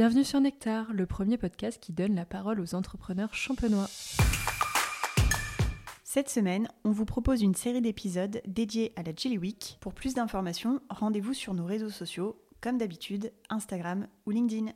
Bienvenue sur Nectar, le premier podcast qui donne la parole aux entrepreneurs champenois. Cette semaine, on vous propose une série d'épisodes dédiés à la Jelly Week. Pour plus d'informations, rendez-vous sur nos réseaux sociaux, comme d'habitude, Instagram ou LinkedIn.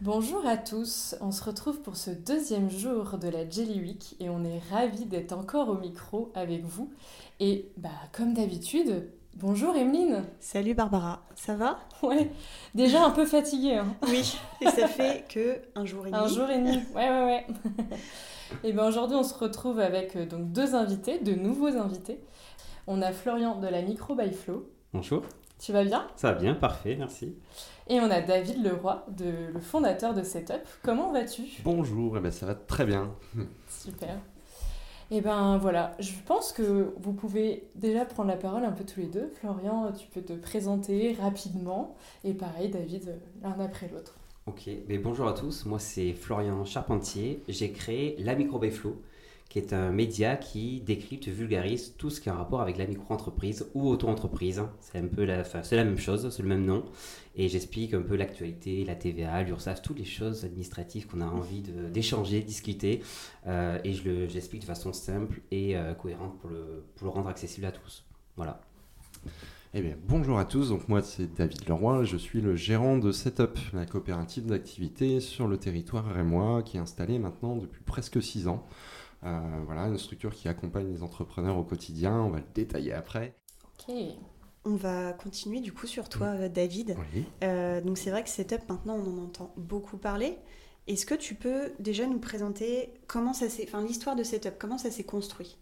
Bonjour à tous, on se retrouve pour ce deuxième jour de la Jelly Week et on est ravis d'être encore au micro avec vous. Et bah comme d'habitude, bonjour Emeline Salut Barbara, ça va? Ouais, déjà un peu fatiguée. Hein. Oui, et ça fait que un jour et demi. Un jour et demi, ouais ouais ouais. et bien aujourd'hui on se retrouve avec euh, donc deux invités, de nouveaux invités. On a Florian de la Micro by Flow. Bonjour. Tu vas bien? Ça va bien, parfait, merci. Et on a David Leroy, de, le fondateur de Setup. Comment vas-tu? Bonjour, eh ben, ça va très bien. Super. Et eh ben voilà, je pense que vous pouvez déjà prendre la parole un peu tous les deux. Florian, tu peux te présenter rapidement. Et pareil, David, l'un après l'autre. Ok, mais bonjour à tous, moi c'est Florian Charpentier. J'ai créé la Flow qui est un média qui décrypte, vulgarise tout ce qui a un rapport avec la micro-entreprise ou auto-entreprise. C'est un peu la, c'est la même chose, c'est le même nom. Et j'explique un peu l'actualité, la TVA, l'URSSAF, toutes les choses administratives qu'on a envie d'échanger, discuter. Euh, et je j'explique de façon simple et euh, cohérente pour le, pour le rendre accessible à tous. Voilà. Eh bien, bonjour à tous, donc moi c'est David Leroy, je suis le gérant de Setup, la coopérative d'activité sur le territoire rémois qui est installée maintenant depuis presque six ans. Euh, voilà, une structure qui accompagne les entrepreneurs au quotidien. On va le détailler après. Ok. On va continuer du coup sur toi, mm. David. Euh, donc c'est vrai que Setup, maintenant, on en entend beaucoup parler. Est-ce que tu peux déjà nous présenter comment ça s'est, enfin l'histoire de Setup, comment ça s'est construit?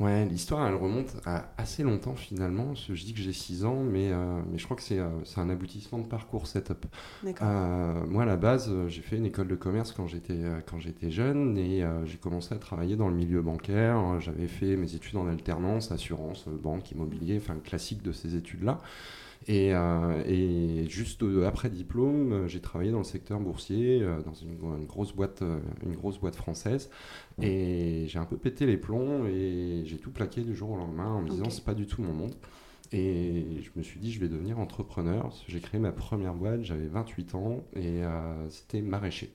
Ouais, l'histoire, elle remonte à assez longtemps finalement. Je dis que j'ai 6 ans, mais, euh, mais je crois que c'est euh, un aboutissement de parcours setup. Euh, moi, à la base, j'ai fait une école de commerce quand j'étais jeune et j'ai commencé à travailler dans le milieu bancaire. J'avais fait mes études en alternance, assurance, banque, immobilier, enfin classique de ces études-là. Et, euh, et, juste après diplôme, euh, j'ai travaillé dans le secteur boursier, euh, dans une, grosse boîte, une grosse boîte française. Et j'ai un peu pété les plombs et j'ai tout plaqué du jour au lendemain en me disant c'est pas du tout mon monde. Et je me suis dit je vais devenir entrepreneur. J'ai créé ma première boîte, j'avais 28 ans et c'était maraîcher.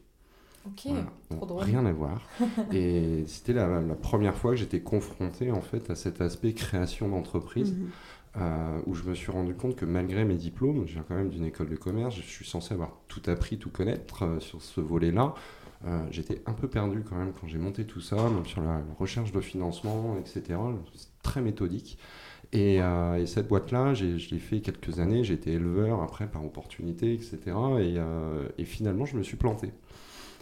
Ok, trop drôle. Rien à voir. et c'était la, première fois que j'étais confronté en fait à cet aspect création d'entreprise. Mhm. Euh, où je me suis rendu compte que malgré mes diplômes, j'ai quand même d'une école de commerce, je suis censé avoir tout appris, tout connaître euh, sur ce volet-là. Euh, j'étais un peu perdu quand même quand j'ai monté tout ça, même sur la, recherche de financement, etc. C'est très méthodique. Et, cette boîte-là, je l'ai fait quelques années, j'ai été éleveur après par opportunité, etc. Et, et finalement, je me suis planté.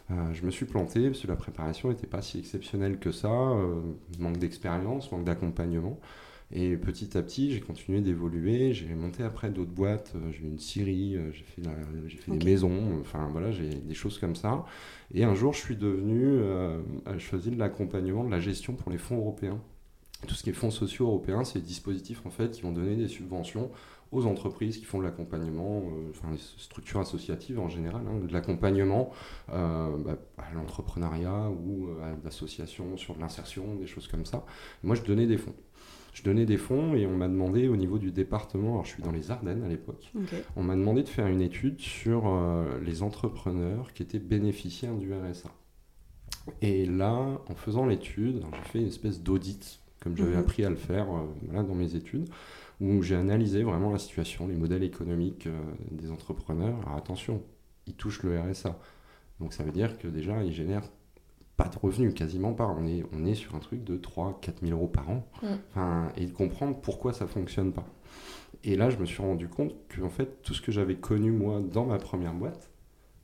je me suis planté parce que la préparation n'était pas si exceptionnelle que ça, manque d'expérience, manque d'accompagnement. Et petit à petit, j'ai continué d'évoluer. J'ai monté après d'autres boîtes. Euh, j'ai eu une scierie, euh, j'ai fait, j'ai fait des maisons. Enfin voilà, j'ai des choses comme ça. Et un jour, je suis devenu, euh, je faisais de l'accompagnement, de la gestion pour les fonds européens. Tout ce qui est fonds sociaux européens, c'est des dispositifs en fait qui vont donner des subventions aux entreprises qui font de l'accompagnement, enfin les structures associatives en général, hein, de l'accompagnement bah, à l'entrepreneuriat ou à l'association sur de l'insertion, des choses comme ça. Moi, je donnais des fonds je donnais des fonds et on m'a demandé au niveau du département, alors je suis dans les Ardennes à l'époque, on m'a demandé de faire une étude sur euh, les entrepreneurs qui étaient bénéficiaires du RSA. Et là, en faisant l'étude, j'ai fait une espèce d'audit, comme j'avais mhm. appris à le faire euh, dans mes études, où j'ai analysé vraiment la situation, les modèles économiques euh, des entrepreneurs. Alors attention, ils touchent le RSA. Donc ça veut dire que déjà, ils génèrent pas de revenus, quasiment pas. On est, on est sur un truc de 3 4 000 euros par an. Mm. Enfin, et de comprendre pourquoi ça fonctionne pas. Et là, je me suis rendu compte que en fait, tout ce que j'avais connu moi dans ma première boîte,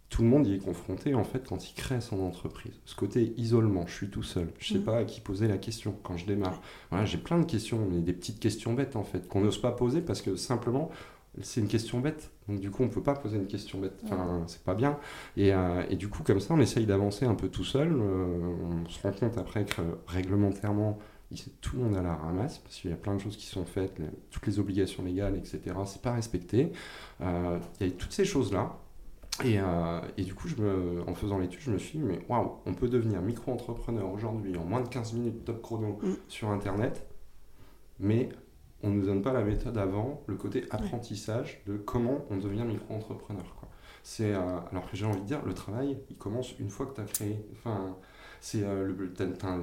tout le monde y est confronté en fait quand il crée son entreprise. Ce côté isolement, je suis tout seul, je sais mm. pas à qui poser la question quand je démarre. Voilà, j'ai plein de questions, mais des petites questions bêtes en fait qu'on n'ose pas poser parce que simplement c'est une question bête. Donc du coup, on peut pas poser une question bête. Enfin, c'est pas bien. Et, euh, et, du coup, comme ça, on essaye d'avancer un peu tout seul. Euh, on se rend compte après que réglementairement, tout le monde à la ramasse parce qu'il y a plein de choses qui sont faites, toutes les obligations légales, etc. C'est pas respecté. Euh, il y a toutes ces choses là. Et, et, du coup, je me, en faisant l'étude, je me suis dit, mais waouh, on peut devenir micro-entrepreneur aujourd'hui en moins de 15 minutes top chrono mm. sur Internet, mais on ne nous donne pas la méthode avant, le côté apprentissage de comment on devient micro-entrepreneur. C'est, euh, alors que j'ai envie de dire, le travail, il commence une fois que tu as créé. Enfin, c'est euh,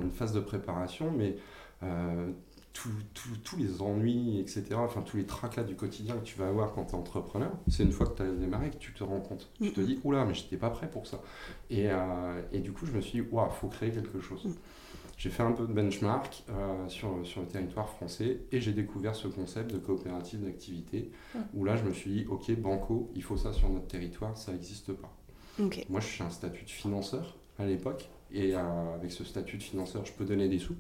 une phase de préparation, mais euh, tous les ennuis, etc., enfin tous les tracas du quotidien que tu vas avoir quand tu es entrepreneur, c'est une fois que tu as démarré que tu te rends compte. Tu te dis, oula, mais j'étais pas prêt pour ça. Et, et, du coup, je me suis dit, waouh, faut créer quelque chose. J'ai fait un peu de benchmark euh, sur, sur le territoire français et j'ai découvert ce concept de coopérative d'activité où là je me suis dit, ok, Banco, il faut ça sur notre territoire, ça n'existe pas. Moi je suis un statut de financeur à l'époque et euh, avec ce statut de financeur, je peux donner des sous,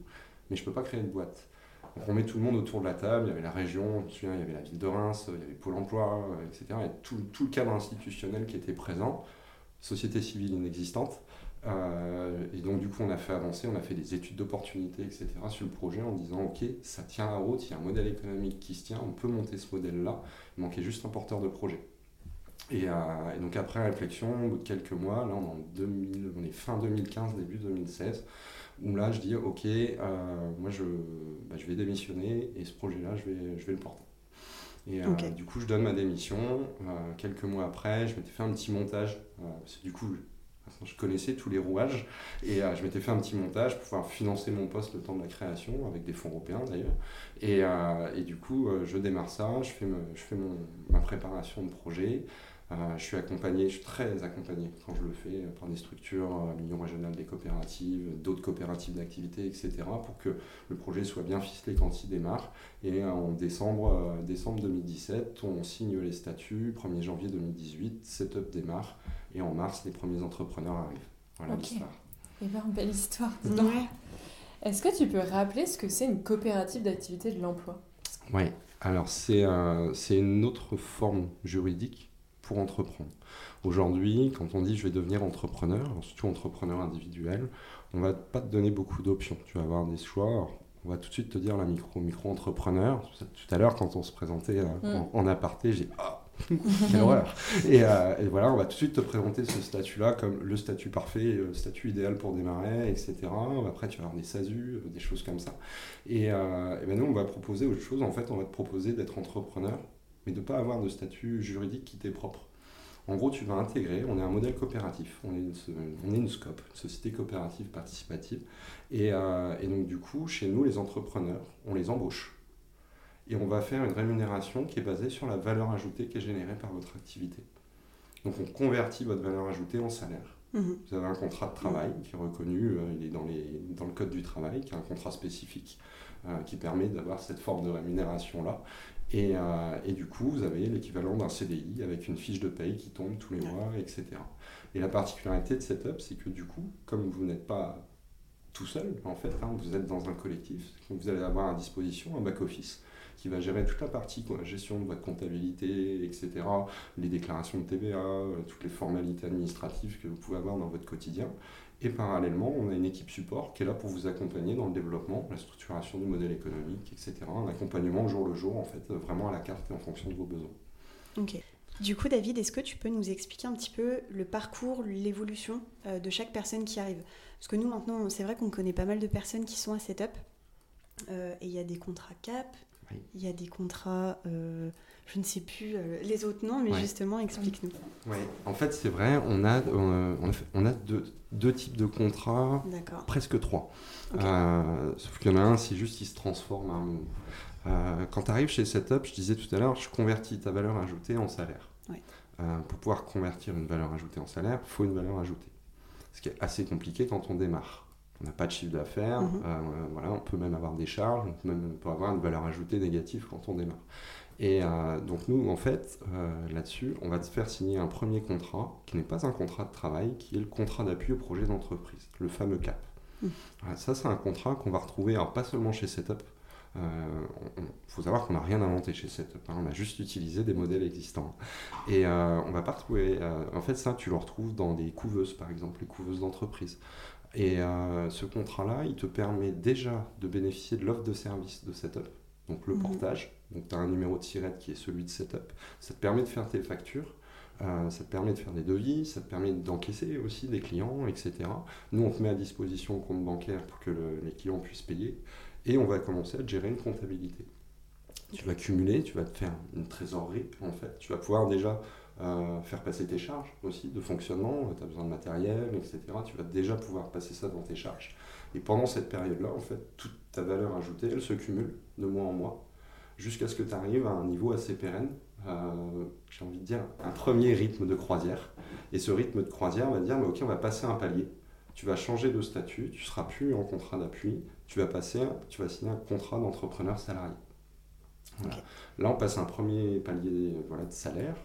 mais je ne peux pas créer une boîte. Donc on met tout le monde autour de la table, il y avait la région, je me souviens, il y avait la ville de Reims, il y avait Pôle emploi, euh, etc. Et tout, tout le cadre institutionnel qui était présent, société civile inexistante. Euh, et donc, du coup, on a fait avancer, on a fait des études d'opportunité, etc. sur le projet en disant Ok, ça tient la route, il y a un modèle économique qui se tient, on peut monter ce modèle-là. Il manquait juste un porteur de projet. Et, euh, donc, après réflexion, au bout de quelques mois, là, on est, en on est fin 2015, début 2016, où là, je dis Ok, euh, moi, je, bah, je vais démissionner et ce projet-là, je vais, je vais le porter. Et du coup, je donne ma démission. quelques mois après, je m'étais fait un petit montage. du coup, je connaissais tous les rouages et euh, je m'étais fait un petit montage pour pouvoir financer mon poste le temps de la création, avec des fonds européens d'ailleurs. Et, euh, et, du coup, euh, je démarre ça, je fais, je fais mon, ma préparation de projet. je suis accompagné, je suis très accompagné quand je le fais par des structures, l'Union régionale des coopératives, d'autres coopératives d'activité, etc., pour que le projet soit bien ficelé quand il démarre. Et en décembre, décembre 2017, on signe les statuts, 1er janvier 2018, Setup démarre. Et en mars, les premiers entrepreneurs arrivent. Voilà l'histoire. Et bien, belle histoire. Est-ce que tu peux rappeler ce que c'est une coopérative d'activité de l'emploi? Oui, alors c'est c'est une autre forme juridique pour entreprendre. Aujourd'hui, quand on dit je vais devenir entrepreneur, surtout entrepreneur individuel, on va pas te donner beaucoup d'options. Tu vas avoir des choix. on va tout de suite te dire la micro micro entrepreneur. Tout à l'heure, quand on se présentait euh, mm. en, aparté, j'ai ah, Horreur euh, et, voilà, on va tout de suite te présenter ce statut-là comme le statut parfait, le statut idéal pour démarrer, etc. Après, tu vas avoir des SASU, euh, des choses comme ça. Et, euh, et ben nous, on va proposer autre chose. En fait, on va te proposer d'être entrepreneur, mais de ne pas avoir de statut juridique qui t'est propre. En gros, tu vas intégrer, on est un modèle coopératif, on est une, on est une SCOP, société coopérative participative. Et, et donc, du coup, chez nous, les entrepreneurs, on les embauche et on va faire une rémunération qui est basée sur la valeur ajoutée qui est générée par votre activité. Donc on convertit votre valeur ajoutée en salaire. Mhm. Vous avez un contrat de travail qui est reconnu, euh, il est dans, les, dans le code du travail, qui est un contrat spécifique euh, qui permet d'avoir cette forme de rémunération-là. Et, euh, et, du coup, vous avez l'équivalent d'un CDI avec une fiche de paye qui tombe tous les mois, etc. Et la particularité de Setup, c'est que du coup, comme vous n'êtes pas tout seul, en fait, hein, vous êtes dans un collectif, vous allez avoir à disposition un back-office qui va gérer toute la partie quoi, gestion de votre comptabilité, etc., les déclarations de TVA, euh, toutes les formalités administratives que vous pouvez avoir dans votre quotidien. Et parallèlement, on a une équipe support qui est là pour vous accompagner dans le développement, la structuration du modèle économique, etc. Un accompagnement jour le jour, en fait, vraiment à la carte et en fonction de vos besoins. Ok. Du coup, David, est-ce que tu peux nous expliquer un petit peu le parcours, l'évolution euh, de chaque personne qui arrive? Parce que nous, maintenant, c'est vrai qu'on connaît pas mal de personnes qui sont à Setup. Euh, et il y a des contrats CAP, il y a des contrats, euh, je ne sais plus euh, les autres noms, mais justement, explique-nous. Oui, en fait, c'est vrai, on a, euh, on a, deux, deux, types de contrats, presque trois. sauf qu'il y en a un, c'est juste qu'il se transforme. quand tu arrives chez Setup, je disais tout à l'heure, je convertis ta valeur ajoutée en salaire. pour pouvoir convertir une valeur ajoutée en salaire, il faut une valeur ajoutée. Ce qui est assez compliqué quand on démarre on n'a pas de chiffre d'affaires, mhm. euh, voilà, on peut même avoir des charges, on peut même avoir une valeur ajoutée négative quand on démarre. Et euh, donc nous, en fait, euh, là-dessus, on va te faire signer un premier contrat qui n'est pas un contrat de travail, qui est le contrat d'appui au projet d'entreprise, le fameux CAP. Mhm. ça, c'est un contrat qu'on va retrouver, alors pas seulement chez Setup, il faut savoir qu'on n'a rien inventé chez Setup, hein, on a juste utilisé des modèles existants. Et on va pas retrouver, en fait ça tu le retrouves dans des couveuses par exemple, les couveuses d'entreprise. Et euh, ce contrat-là, il te permet déjà de bénéficier de l'offre de service de Setup, donc le mhm. portage. Donc tu as un numéro de SIRET qui est celui de Setup. Ça te permet de faire tes factures, euh, ça te permet de faire des devis, ça te permet d'encaisser aussi des clients, etc. Nous, on te met à disposition le compte bancaire pour que les clients puissent payer. Et on va commencer à gérer une comptabilité. Tu vas cumuler, tu vas te faire une trésorerie en fait. Tu vas pouvoir déjà euh, faire passer tes charges aussi de fonctionnement. Tu as besoin de matériel, etc. Tu vas déjà pouvoir passer ça dans tes charges. Et pendant cette période-là, en fait, toute ta valeur ajoutée, elle se cumule de mois en mois jusqu'à ce que tu arrives à un niveau assez pérenne. Euh, j'ai envie de dire un premier rythme de croisière. Et ce rythme de croisière va dire, mais ok, on va passer un palier. Tu vas changer de statut, tu seras plus en contrat d'appui, tu vas passer, tu vas signer un contrat d'entrepreneur salarié. Là, on passe un premier palier voilà, de salaire,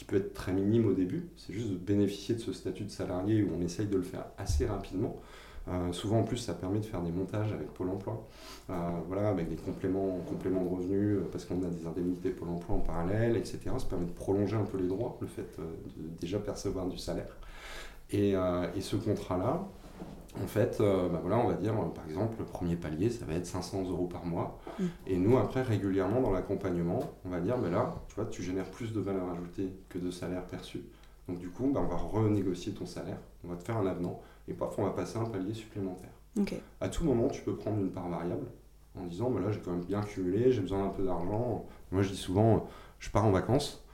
qui peut être très minime au début. C'est juste de bénéficier de ce statut de salarié où on essaye de le faire assez rapidement. Euh, souvent, en plus, ça permet de faire des montages avec Pôle emploi, euh, voilà, avec des compléments, compléments de revenus, euh, parce qu'on a des indemnités Pôle emploi en parallèle, etc. Ça permet de prolonger un peu les droits, le fait de déjà percevoir du salaire. Et, et ce contrat-là, en fait, bah voilà, on va dire, par exemple, le premier palier, ça va être 500 euros par mois. Mmh. Et nous, après, régulièrement, dans l'accompagnement, on va dire, bah là, tu vois, tu génères plus de valeur ajoutée que de salaire perçu. Donc, du coup, bah, on va renégocier ton salaire, on va te faire un avenant et parfois, on va passer un palier supplémentaire. À tout moment, tu peux prendre une part variable en disant bah là, j'ai quand même bien cumulé, j'ai besoin d'un peu d'argent. Moi, je dis souvent je pars en vacances.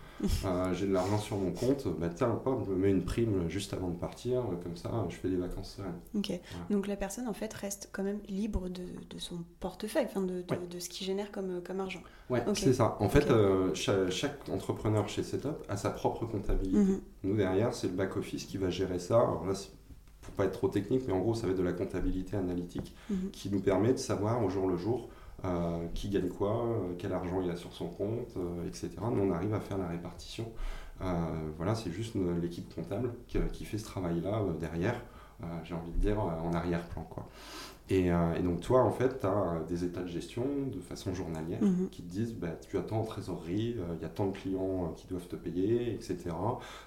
Euh, j'ai de l'argent sur mon compte, bah tiens, je me mets une prime juste avant de partir, comme ça, je fais des vacances sereines. Ok. Donc la personne en fait reste quand même libre de, de son portefeuille, enfin de, de, de, ce qu'il génère comme, comme argent. Ouais, c'est ça. En fait, euh, chaque, entrepreneur chez Setup a sa propre comptabilité. Mhm. Nous derrière, c'est le back office qui va gérer ça. Alors là, pour pas être trop technique, mais en gros, ça va être de la comptabilité analytique mhm. qui nous permet de savoir au jour le jour euh, qui gagne quoi, euh, quel argent il a sur son compte, euh, etc. Nous, on arrive à faire la répartition. voilà, c'est juste l'équipe comptable qui, qui, fait ce travail-là derrière, j'ai envie de dire, en arrière-plan. quoi. Et, donc toi, en fait, tu as des états de gestion de façon journalière mhm. qui te disent, bah, tu as tant de trésorerie, il y a tant de clients qui doivent te payer, etc.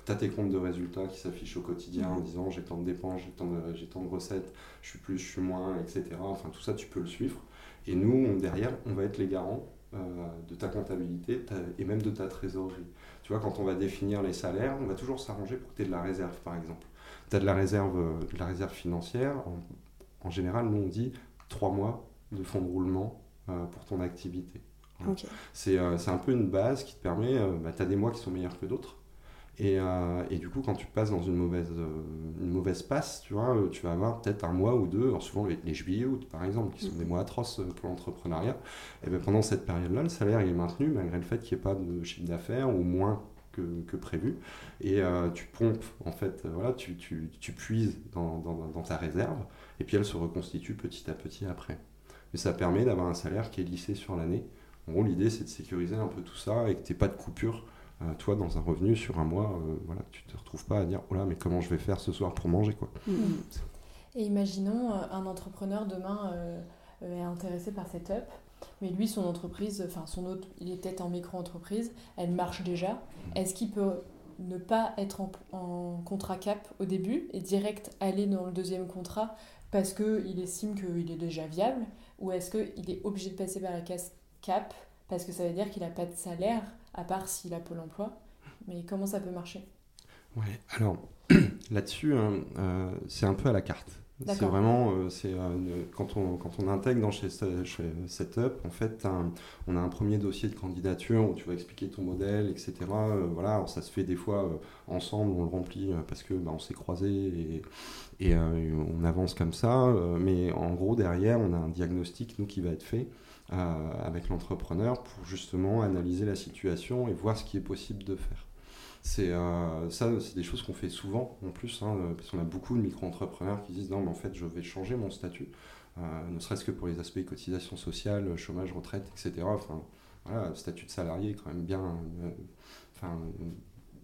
Tu as tes comptes de résultats qui s'affichent au quotidien en mhm. disant, j'ai tant de dépenses, j'ai tant de, tant de recettes, je suis plus, je suis moins, etc. Enfin, tout ça, tu peux le suivre. Et nous, derrière, on va être les garants euh, de ta comptabilité et même de ta trésorerie. Tu vois, quand on va définir les salaires, on va toujours s'arranger pour que tu aies de la réserve, par exemple. Tu as de la réserve, de la réserve financière. En, général, nous, on dit trois mois de fonds de roulement euh, pour ton activité. Euh, c'est un peu une base qui te permet, bah, tu as des mois qui sont meilleurs que d'autres. Euh, et, du coup, quand tu passes dans une mauvaise, euh, une mauvaise passe, tu vois, euh, tu vas avoir peut-être un mois ou deux, alors souvent les, juillet août par exemple, qui sont des mois atroces pour l'entrepreneuriat. Et bien pendant cette période-là, le salaire est maintenu malgré le fait qu'il n'y ait pas de chiffre d'affaires ou moins que, que prévu. Et tu pompes, en fait, voilà, tu, tu, tu puises dans, dans, dans, ta réserve et puis elle se reconstitue petit à petit après. Mais ça permet d'avoir un salaire qui est lissé sur l'année. En gros, l'idée c'est de sécuriser un peu tout ça et que tu n'aies pas de coupure euh, toi, dans un revenu sur un mois, euh, voilà, tu te retrouves pas à dire oh là, mais comment je vais faire ce soir pour manger quoi. Mm. Et imaginons euh, un entrepreneur demain est intéressé par cette up, mais lui, son entreprise, enfin son autre, il est en micro-entreprise, elle marche déjà. Mm. Est-ce qu'il peut ne pas être en, contrat cap au début et direct aller dans le deuxième contrat parce qu'il estime qu'il est déjà viable Ou est-ce qu'il est obligé de passer par la case cap parce que ça veut dire qu'il n'a pas de salaire à part s'il a Pôle emploi. Mais comment ça peut marcher? Ouais, alors là-dessus, hein, euh, c'est un peu à la carte. C'est vraiment, euh, c'est euh, quand, on, quand on intègre dans chez, chez Setup, en fait, on a un premier dossier de candidature où tu vas expliquer ton modèle, etc. voilà, alors ça se fait des fois ensemble, on le remplit parce que bah, on s'est croisés et, et on avance comme ça. mais en gros, derrière, on a un diagnostic, nous, qui va être fait. Euh, avec l'entrepreneur pour justement analyser la situation et voir ce qui est possible de faire. C'est euh, ça, c'est des choses qu'on fait souvent en plus, hein, parce qu'on a beaucoup de micro-entrepreneurs qui disent non, mais en fait, je vais changer mon statut, euh, ne serait-ce que pour les aspects cotisation sociale, chômage, retraite, etc. Enfin, voilà, le statut de salarié est quand même bien,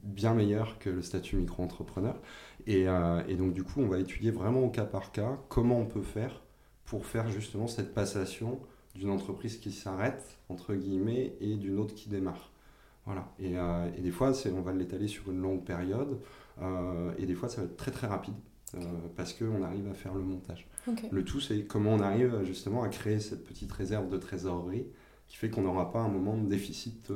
bien meilleur que le statut micro-entrepreneur. Et, et, donc, du coup, on va étudier vraiment au cas par cas comment on peut faire pour faire justement cette passation d'une entreprise qui s'arrête, entre guillemets, et d'une autre qui démarre. Voilà. Et, euh, et des fois, on va l'étaler sur une longue période, euh, et des fois, ça va être très très rapide, euh, parce qu'on arrive à faire le montage. Le tout, c'est comment on arrive justement à créer cette petite réserve de trésorerie qui fait qu'on n'aura pas un moment de déficit.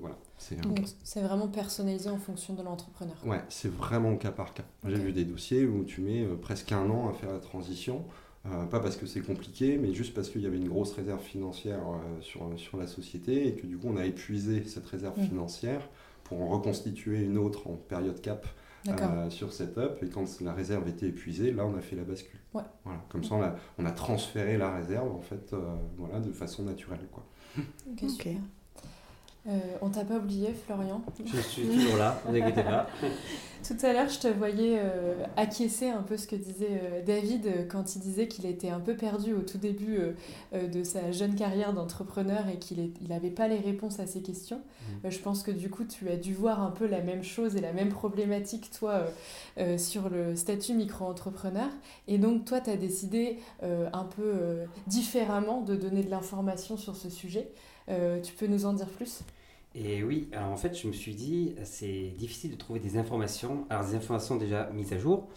voilà. C'est vraiment personnalisé en fonction de l'entrepreneur. Ouais, c'est vraiment cas par cas. J'ai vu des dossiers où tu mets presque un an à faire la transition. Pas parce que c'est compliqué, mais juste parce qu'il y avait une grosse réserve financière sur, sur la société et que du coup on a épuisé cette réserve mmh. financière pour en reconstituer une autre en période cap euh, sur Setup. Et quand la réserve était épuisée, là, on a fait la bascule. Voilà. Comme ça, on a, on a, transféré la réserve en fait, euh, voilà, de façon naturelle. Quoi. Ok, euh, on t'a pas oublié, Florian Je suis toujours là, ne inquiétez pas. Tout à l'heure, je te voyais euh, acquiescer un peu ce que disait euh, David quand il disait qu'il était un peu perdu au tout début de sa jeune carrière d'entrepreneur et qu'il n'avait pas les réponses à ses questions. Mmh. je pense que du coup, tu as dû voir un peu la même chose et la même problématique, toi, sur le statut micro-entrepreneur. Et donc, toi, tu as décidé un peu différemment de donner de l'information sur ce sujet. Euh, tu peux nous en dire plus? Et oui, alors en fait, je me suis dit, c'est difficile de trouver des informations, alors des informations déjà mises à jour,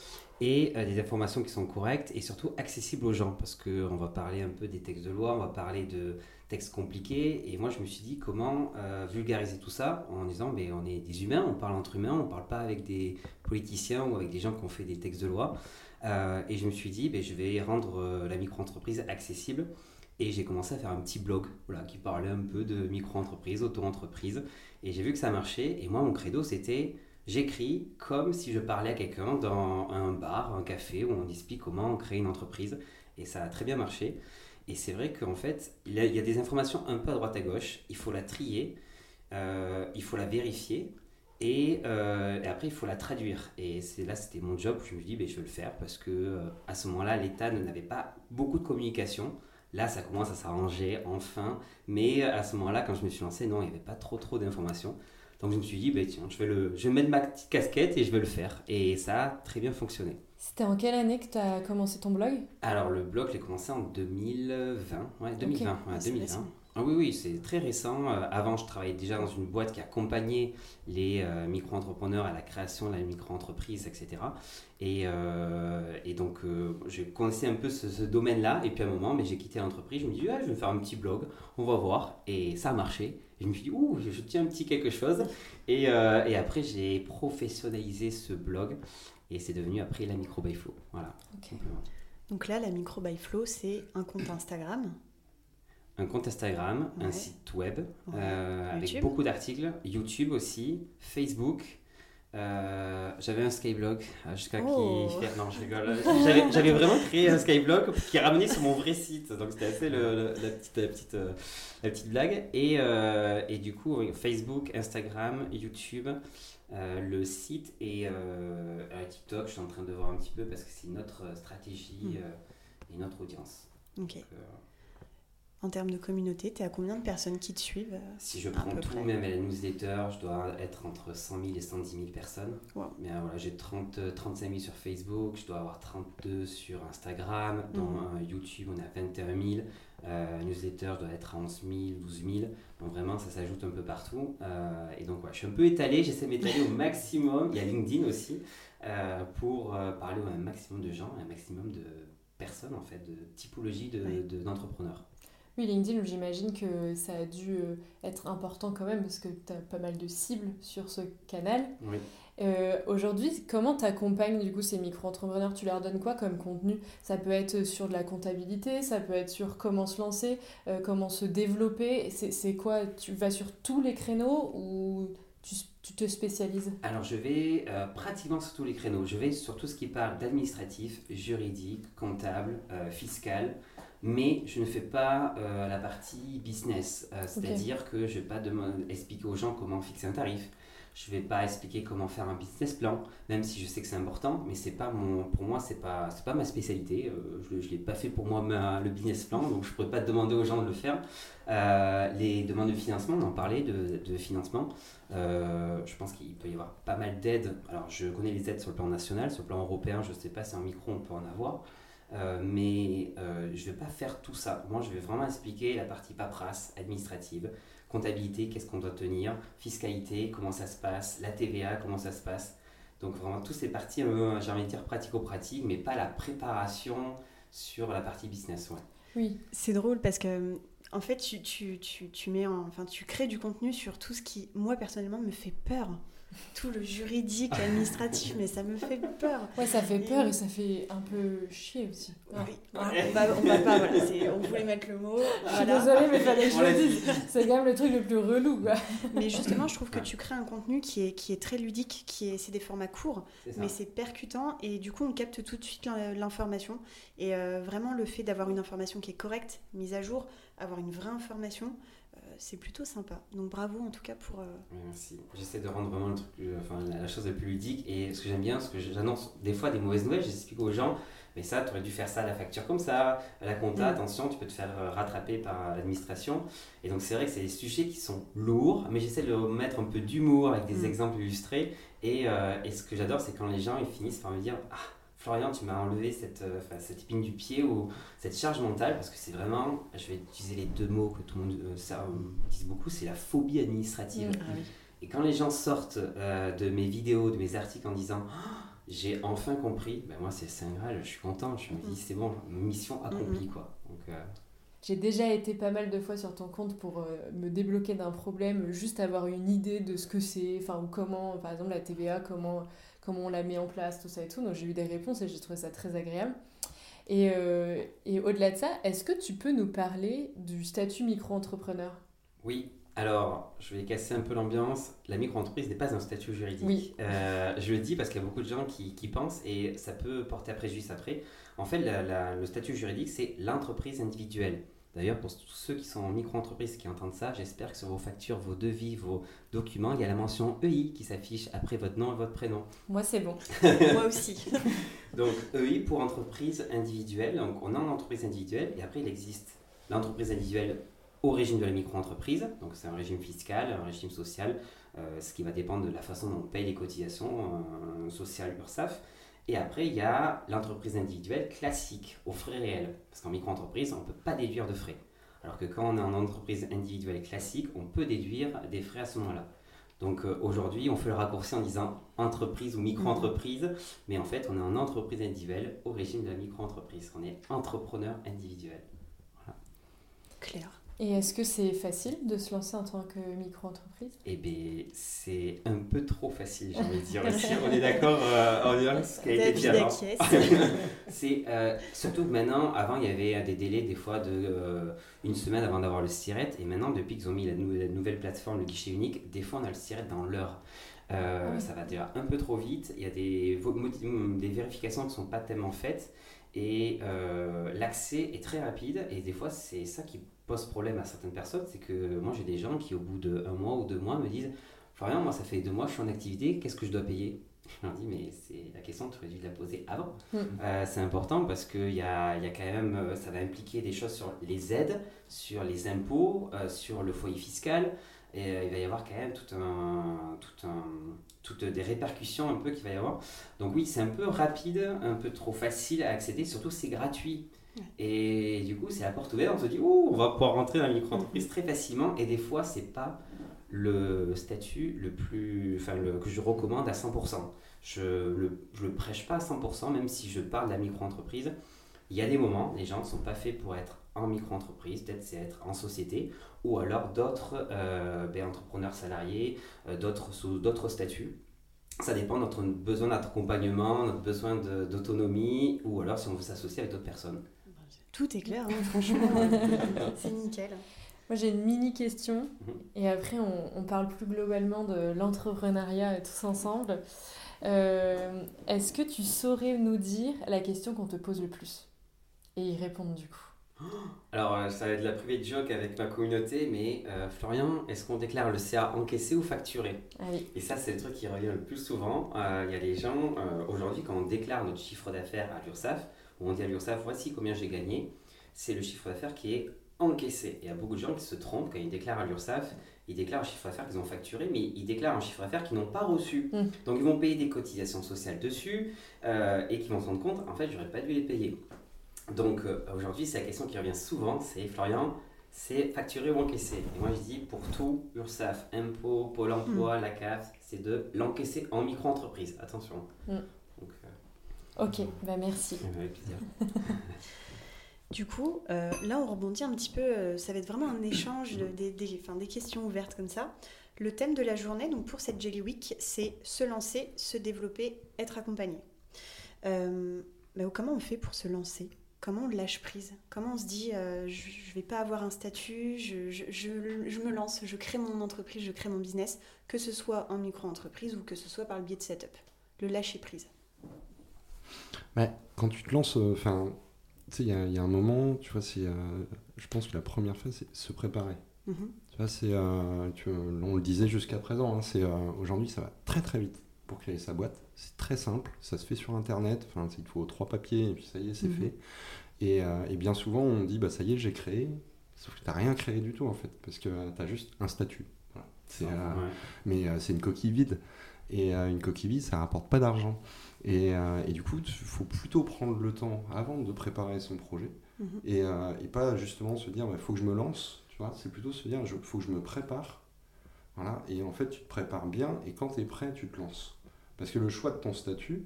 et euh, des informations qui sont correctes et surtout accessibles aux gens, parce qu'on va parler un peu des textes de loi, on va parler de textes compliqués, et moi je me suis dit comment euh, vulgariser tout ça en disant, mais on est des humains, on parle entre humains, on ne parle pas avec des politiciens ou avec des gens qui ont fait des textes de loi, et je me suis dit, ben, je vais rendre la micro-entreprise accessible. Et j'ai commencé à faire un petit blog voilà, qui parlait un peu de micro-entreprise, auto-entreprise. Et j'ai vu que ça marchait. Et moi, mon credo, c'était j'écris comme si je parlais à quelqu'un dans un bar, un café, où on explique comment créer une entreprise. Et ça a très bien marché. Et c'est vrai qu'en fait, il y, a, des informations un peu à droite à gauche. Il faut la trier, euh, il faut la vérifier. Euh, et, après, il faut la traduire. Et là, c'était mon job. Je me dis, ben, je vais le faire parce que euh, à ce moment-là, l'État n'avait pas beaucoup de communication. Là, ça commence à s'arranger enfin. Mais à ce moment-là, quand je me suis lancé, non, il n'y avait pas trop trop d'informations. Donc je me suis dit, bah, tiens, je vais, le, je vais mettre ma petite casquette et je vais le faire. Et ça a très bien fonctionné. C'était en quelle année que tu as commencé ton blog? Alors le blog, j'ai commencé en 2020. Ouais, 2020. Ouais, 2020. Ah oui, oui, c'est très récent. Euh, avant, je travaillais déjà dans une boîte qui accompagnait les euh, micro-entrepreneurs à la création de la micro-entreprise, etc. Et, euh, et donc, je connaissais un peu ce, domaine-là. Et puis à un moment, mais j'ai quitté l'entreprise. Je me dis, dit, je vais faire un petit blog, on va voir. Et ça a marché. Et je me suis dit, ouh, je tiens un petit quelque chose. Et, et après, j'ai professionnalisé ce blog. Et c'est devenu après la Micro by Flow. Voilà. Donc là, la Micro by Flow, c'est un compte Instagram un compte Instagram, un site web euh, avec beaucoup d'articles, YouTube aussi, Facebook. Euh, j'avais un Skyblog euh, jusqu'à oh. qui non je rigole j'avais vraiment créé un Skyblog qui ramenait sur mon vrai site donc c'était assez le, la, petite, la, petite, la petite blague et, et du coup Facebook Instagram YouTube le site et TikTok je suis en train de voir un petit peu parce que c'est notre stratégie hmm. et notre audience ok en termes de communauté, tu es à combien de personnes qui te suivent euh, Si je prends tout, même la newsletter, je dois être entre 100 000 et 110 000 personnes. Mais euh, voilà, j'ai 30, 35 000 sur Facebook, je dois avoir 32 sur Instagram, dans mhm. YouTube on à 21 000, euh, newsletter je dois être à 11 000, 12 000. Donc vraiment ça s'ajoute un peu partout. et donc voilà, je suis un peu étalé, j'essaie de m'étaler au maximum. Il y a LinkedIn aussi pour parler au maximum de gens, un maximum de personnes en fait, de typologie d'entrepreneurs. De, oui, LinkedIn, j'imagine que ça a dû euh, être important quand même parce que tu as pas mal de cibles sur ce canal. Oui. Euh, Aujourd'hui, comment tu accompagnes du coup ces micro-entrepreneurs? Tu leur donnes quoi comme contenu? Ça peut être sur de la comptabilité, ça peut être sur comment se lancer, euh, comment se développer. C'est quoi? Tu vas sur tous les créneaux ou tu, tu te spécialises? Alors je vais euh, pratiquement sur tous les créneaux. Je vais sur tout ce qui parle d'administratif, juridique, comptable, fiscal mais je ne fais pas euh, la partie business. Euh, c'est-à-dire que je ne vais pas expliquer aux gens comment fixer un tarif. Je ne vais pas expliquer comment faire un business plan, même si je sais que c'est important, mais c'est pas mon, pour moi, ce n'est pas, pas ma spécialité. Euh, je ne l'ai pas fait pour moi, le business plan, donc je ne pourrais pas demander aux gens de le faire. les demandes de financement, on en parlait de, de financement. je pense qu'il peut y avoir pas mal d'aides. Alors, je connais les aides sur le plan national, sur le plan européen, je ne sais pas si en micro on peut en avoir. Euh, mais euh, je ne vais pas faire tout ça. Moi, je vais vraiment expliquer la partie paperasse, administrative, comptabilité, qu'est-ce qu'on doit tenir, fiscalité, comment ça se passe, la TVA, comment ça se passe. Donc vraiment, toutes ces parties, euh, j'ai envie de dire pratico-pratique, mais pas la préparation sur la partie business. Oui, c'est drôle parce que en fait, tu, tu, tu, tu mets enfin, tu crées du contenu sur tout ce qui, moi, personnellement, me fait peur tout le juridique, administratif, mais ça me fait peur. Ouais, ça fait peur et ça fait un peu chier aussi. Oui, on, va, on va pas, voilà, on voulait mettre le mot. Je suis désolée, mais fallait que je le dise. C'est quand même le truc le plus relou. Quoi. Mais justement, je trouve que tu crées un contenu qui est, qui est très ludique, qui est, c'est des formats courts, mais c'est percutant et du coup, on capte tout de suite l'information. Et euh, vraiment, le fait d'avoir une information qui est correcte, mise à jour, avoir une vraie information, c'est plutôt sympa. Donc bravo en tout cas pour. Euh, merci. J'essaie de rendre vraiment le truc, enfin, la, chose la plus ludique. Et ce que j'aime bien, ce que j'annonce des fois des mauvaises nouvelles, j'explique aux gens, mais ça, tu aurais dû faire ça, la facture comme ça, la compta, mm. attention, tu peux te faire euh, rattraper par l'administration. Et donc c'est vrai que c'est des sujets qui sont lourds, mais j'essaie de mettre un peu d'humour avec des mm. exemples illustrés. Et, euh, et ce que j'adore, c'est quand les gens ils finissent par me dire Ah, Florian, tu m'as enlevé cette, euh, cette épine du pied ou cette charge mentale parce que c'est vraiment, je vais utiliser les deux mots que tout le monde euh, ça, dit beaucoup, c'est la phobie administrative. Mmh, ah Et quand les gens sortent euh, de mes vidéos, de mes articles en disant oh, j'ai enfin compris, ben moi c'est Saint Graal, je suis content, je me dis c'est bon, mission accomplie mmh, quoi. Donc, j'ai déjà été pas mal de fois sur ton compte pour me débloquer d'un problème, juste avoir une idée de ce que c'est, enfin, ou comment, par exemple, la TVA, comment comment on la met en place, tout ça et tout. Donc j'ai eu des réponses et j'ai trouvé ça très agréable. Et, euh, et au-delà de ça, est-ce que tu peux nous parler du statut micro-entrepreneur? Oui, alors je vais casser un peu l'ambiance. La micro-entreprise n'est pas un statut juridique. Oui. Euh, je le dis parce qu'il y a beaucoup de gens qui, qui, pensent et ça peut porter à préjudice après. En fait, le statut juridique, c'est l'entreprise individuelle. D'ailleurs, pour tous ceux qui sont en micro-entreprise qui entendent ça, j'espère que sur vos factures, vos devis, vos documents, il y a la mention EI qui s'affiche après votre nom et votre prénom. Moi, c'est bon. Moi aussi. donc, EI pour entreprise individuelle. Donc, on a une entreprise individuelle et après, il existe l'entreprise individuelle au régime de la micro-entreprise. Donc, c'est un régime fiscal, un régime social, euh, ce qui va dépendre de la façon dont on paye les cotisations euh, sociales URSAF. Et après, il y a l'entreprise individuelle classique, aux frais réels. Parce qu'en micro-entreprise, on ne peut pas déduire de frais. Alors que quand on est en entreprise individuelle classique, on peut déduire des frais à ce moment-là. Donc euh, aujourd'hui, on fait le raccourci en disant entreprise ou micro-entreprise, mais en fait, on est en entreprise individuelle au régime de la micro-entreprise. On est entrepreneur individuel. Voilà. Clair. Et est-ce que c'est facile de se lancer en tant que micro-entreprise? Eh bien, c'est un peu trop facile, j'ai envie de dire. on est d'accord euh, en disant ce qui a été dit avant. c'est euh, surtout que maintenant, avant, il y avait des délais des fois de euh, une semaine avant d'avoir le SIRET. Et maintenant, depuis qu'ils ont mis la, nouvelle plateforme, le guichet unique, des fois, on a le SIRET dans l'heure. Ah ça va déjà un peu trop vite. Il y a des, des vérifications qui ne sont pas tellement faites. Et l'accès est très rapide. Et des fois, c'est ça qui pose problème à certaines personnes, c'est que moi j'ai des gens qui au bout d'un mois ou deux mois me disent Florian, moi ça fait deux mois, je suis en activité, qu'est-ce que je dois payer? Je leur dis mais c'est la question, tu aurais dû la poser avant. Mm. Euh, c'est important parce que y a, y a, quand même, euh, ça va impliquer des choses sur les aides, sur les impôts, euh, sur le foyer fiscal. Et il va y avoir quand même tout un, tout un, toutes des répercussions un peu qu'il va y avoir. Donc oui, c'est un peu rapide, un peu trop facile à accéder, surtout c'est gratuit. Et du coup, c'est la porte ouverte, on se dit, oh, on va pouvoir rentrer dans la micro-entreprise très facilement. Et des fois, c'est pas le statut le plus, enfin, le, que je recommande à 100%. Je le, je le prêche pas à 100%, même si je parle de la micro-entreprise. Il y a des moments, les gens ne sont pas faits pour être en micro-entreprise, peut-être c'est être en société, ou alors d'autres euh, ben, entrepreneurs salariés, euh, d'autres sous d'autres statuts. Ça dépend de notre besoin d'accompagnement, notre besoin d'autonomie, ou alors si on veut s'associer avec d'autres personnes. Tout est clair, hein, franchement. c'est nickel. Moi, j'ai une mini question mhm. et après, on, parle plus globalement de l'entrepreneuriat tous ensemble. Euh, est-ce que tu saurais nous dire la question qu'on te pose le plus? Et y répondre du coup Alors, euh, ça va être de la privée joke avec ma communauté, mais euh, Florian, est-ce qu'on déclare le CA encaissé ou facturé? Ah oui. Et ça, c'est le truc qui revient le plus souvent. Il y a des gens, aujourd'hui, quand on déclare notre chiffre d'affaires à l'URSSAF, où on dit à l'URSSAF, voici combien j'ai gagné, c'est le chiffre d'affaires qui est encaissé. Et il y a beaucoup de gens qui se trompent quand ils déclarent à l'URSSAF, ils déclarent un chiffre d'affaires qu'ils ont facturé, mais ils déclarent un chiffre d'affaires qu'ils n'ont pas reçu. Mm. Donc ils vont payer des cotisations sociales dessus euh, et qui vont se rendre compte, en fait, j'aurais pas dû les payer. Donc euh, aujourd'hui, c'est la question qui revient souvent, c'est Florian, c'est facturé ou encaissé Et moi je dis pour tout, URSSAF, impôts, Pôle emploi, mm. la CAF, c'est de l'encaisser en micro-entreprise. Attention. Mm. Ok, bah merci. Avec plaisir. Du coup, là, on rebondit un petit peu. ça va être vraiment un échange des, des, des questions ouvertes comme ça. Le thème de la journée, donc pour cette Jelly Week, c'est se lancer, se développer, être accompagné. Euh, comment on fait pour se lancer? Comment on lâche prise? Comment on se dit euh, je ne vais pas avoir un statut, je, je, je, me lance, je crée mon entreprise, je crée mon business, que ce soit en micro-entreprise ou que ce soit par le biais de setup? Le lâcher prise. Quand tu te lances, euh, enfin, tu sais, il y, a un moment, tu vois, c'est, je pense que la première phase, c'est se préparer. Mhm c'est, euh, on le disait jusqu'à présent, hein, c'est, euh, aujourd'hui ça va très très vite pour créer sa boîte. C'est très simple, ça se fait sur internet, enfin, il faut trois papiers et puis ça y est, c'est mhm. fait. Euh, et, bien souvent on dit bah ça y est, j'ai créé, sauf que tu n'as rien créé du tout en fait, parce que tu as juste un statut. Mais c'est une coquille vide. Et une coquille vide, ça rapporte pas d'argent. Et, du coup, il faut plutôt prendre le temps avant de préparer son projet mhm. et, et, pas justement se dire il bah, faut que je me lance c'est plutôt se dire, il faut que je me prépare. Voilà, et en fait, tu te prépares bien, et quand tu es prêt, tu te lances. Parce que le choix de ton statut,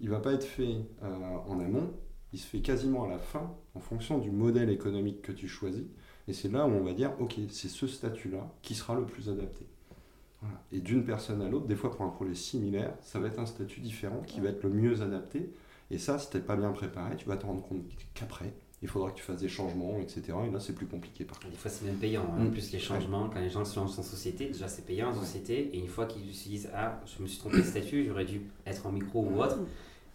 il va pas être fait euh, en amont, il se fait quasiment à la fin, en fonction du modèle économique que tu choisis. Et c'est là où on va dire, ok, c'est ce statut-là qui sera le plus adapté. Et d'une personne à l'autre, des fois pour un projet similaire, ça va être un statut différent qui va être le mieux adapté. Et ça, si tu n'es pas bien préparé, tu vas te rendre compte qu'après, il faudra que tu fasses des changements, etc. Et là, c'est plus compliqué. Par Des fois, c'est même payant. Hein. En mm. plus, les changements, quand les gens se lancent en société, déjà, c'est payant en société. Et une fois qu'ils se disent Ah, je me suis trompé de statut, j'aurais dû être en micro ou autre.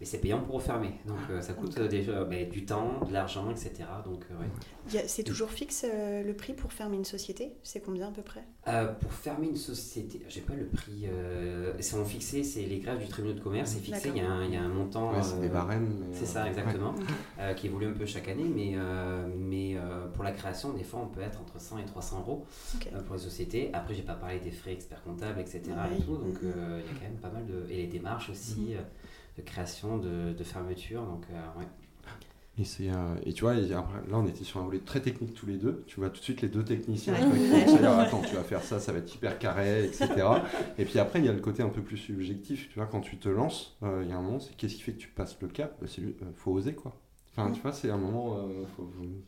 Mm mais c'est payant pour refermer. Donc euh, ça coûte euh, déjà bah, du temps, de l'argent, etc. Donc euh, C'est toujours fixe le prix pour fermer une société? C'est combien à peu près? Pour fermer une société, j'ai pas le prix. c'est en fixé, c'est les grèves du tribunal de commerce, c'est fixé, il y, a un, il y, a un montant. c'est des barèmes. C'est ça, exactement. qui évolue un peu chaque année, mais, mais pour la création, des fois on peut être entre 100 et 300 euros pour les sociétés. Après, j'ai pas parlé des frais experts comptables, etc. Et tout, donc mm-hmm. il y a quand même pas mal de. Et les démarches aussi. Mm-hmm de création, de, de fermeture. Donc, euh, ouais. Et, c'est, euh, et tu vois, là on était sur un volet très technique tous les deux. Tu vois tout de suite les deux techniciens attends, tu vas faire ça, ça va être hyper carré, etc. et puis après, il y a le côté un peu plus subjectif. Tu vois, quand tu te lances, euh, il y a un moment, c'est qu'est-ce qui fait que tu passes le cap? Bah, C'est faut oser quoi. Enfin, mm. tu vois, c'est un moment.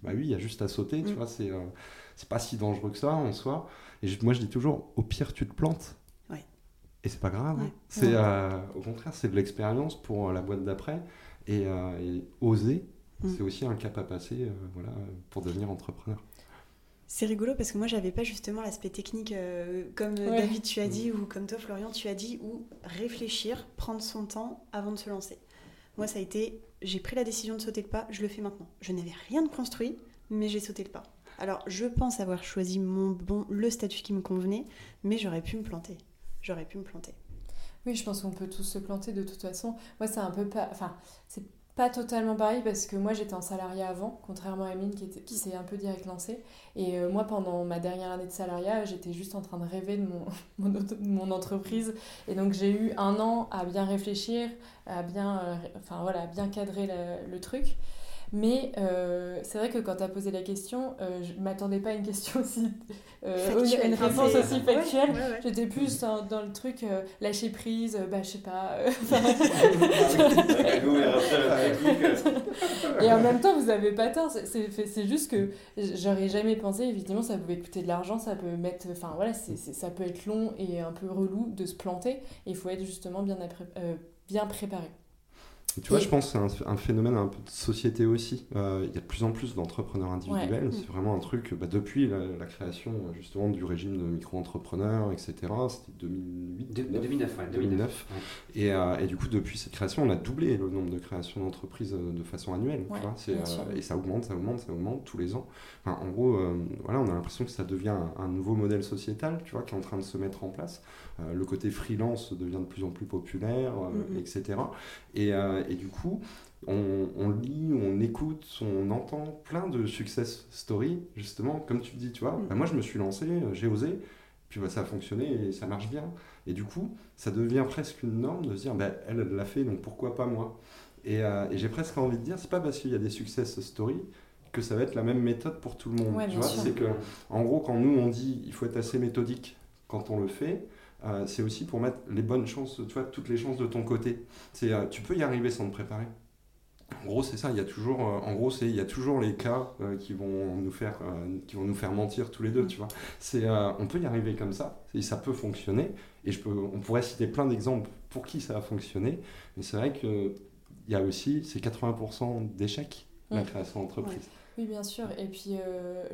bah oui, il y a juste à sauter. Tu mm. vois, c'est c'est pas si dangereux que ça en soi. Et moi, je dis toujours, au pire, tu te plantes. Et c'est pas grave. Hein. C'est euh, au contraire, c'est de l'expérience pour euh, la boîte d'après. Et, euh, oser, mm. c'est aussi un cap à passer voilà, pour devenir entrepreneur. C'est rigolo parce que moi, j'avais pas justement l'aspect technique comme David, tu as dit, mm. ou comme toi, Florian, tu as dit, ou réfléchir, prendre son temps avant de se lancer. Moi, ça a été, j'ai pris la décision de sauter le pas, je le fais maintenant. Je n'avais rien de construit, mais j'ai sauté le pas. Alors, je pense avoir choisi mon bon, le statut qui me convenait, mais j'aurais pu me planter j'aurais pu me planter. Oui, je pense qu'on peut tous se planter de toute façon. Moi, c'est un peu pas. Enfin, c'est pas totalement pareil parce que moi j'étais en salariat avant, contrairement à Mine qui, s'est un peu direct lancée. Et euh, moi pendant ma dernière année de salariat, j'étais juste en train de rêver de mon, entreprise. Et donc j'ai eu un an à bien réfléchir, à bien, euh, enfin, voilà, bien cadrer le truc. Mais euh, c'est vrai que quand tu as posé la question, euh, je ne m'attendais pas à une question aussi. Euh, une réponse aussi factuelle. J'étais plus dans, le truc lâcher prise, bah je sais pas. Et en même temps, vous avez pas tort. C'est juste que j'aurais jamais pensé, évidemment, ça pouvait coûter de l'argent, ça peut mettre. Enfin voilà, ça peut être long et un peu relou de se planter. Et il faut être justement bien, bien préparé. Tu vois, je pense que c'est un, phénomène un peu de société aussi. Euh, il y a de plus en plus d'entrepreneurs individuels. C'est vraiment un truc, bah, depuis la, création justement du régime de micro-entrepreneurs, etc. C'était 2008 2009, 2009. Et, euh, et, du coup, depuis cette création, on a doublé le nombre de créations d'entreprises euh, de façon annuelle. et ça augmente, ça augmente, ça augmente tous les ans. en gros, voilà, on a l'impression que ça devient un, nouveau modèle sociétal, tu vois, qui est en train de se mettre en place. Le côté freelance devient de plus en plus populaire, etc. Et, et du coup, on, lit, on écoute, on entend plein de success stories, justement, comme tu dis, tu vois. Mm. Bah, moi, je me suis lancé, euh, j'ai osé, puis bah, ça a fonctionné et ça marche bien. Et du coup, ça devient presque une norme de se dire, bah, elle, l'a fait, donc pourquoi pas moi? Euh, et, j'ai presque envie de dire, c'est pas parce qu'il y a des success stories que ça va être la même méthode pour tout le monde. tu vois, c'est que, en gros, quand nous on dit, il faut être assez méthodique quand on le fait, euh, c'est aussi pour mettre les bonnes chances, tu vois, toutes les chances de ton côté. C'est, euh, tu peux y arriver sans te préparer. En gros, c'est ça. Il y a toujours, euh, en gros, c'est il y a toujours les cas euh, qui vont nous faire, euh, qui vont nous faire mentir tous les deux. Tu vois. C'est, on peut y arriver comme ça et ça peut fonctionner. Et je peux, on pourrait citer plein d'exemples pour qui ça a fonctionné. Mais c'est vrai que il y a aussi ces 80% d'échecs la création d'entreprise. Oui, bien sûr. Et puis,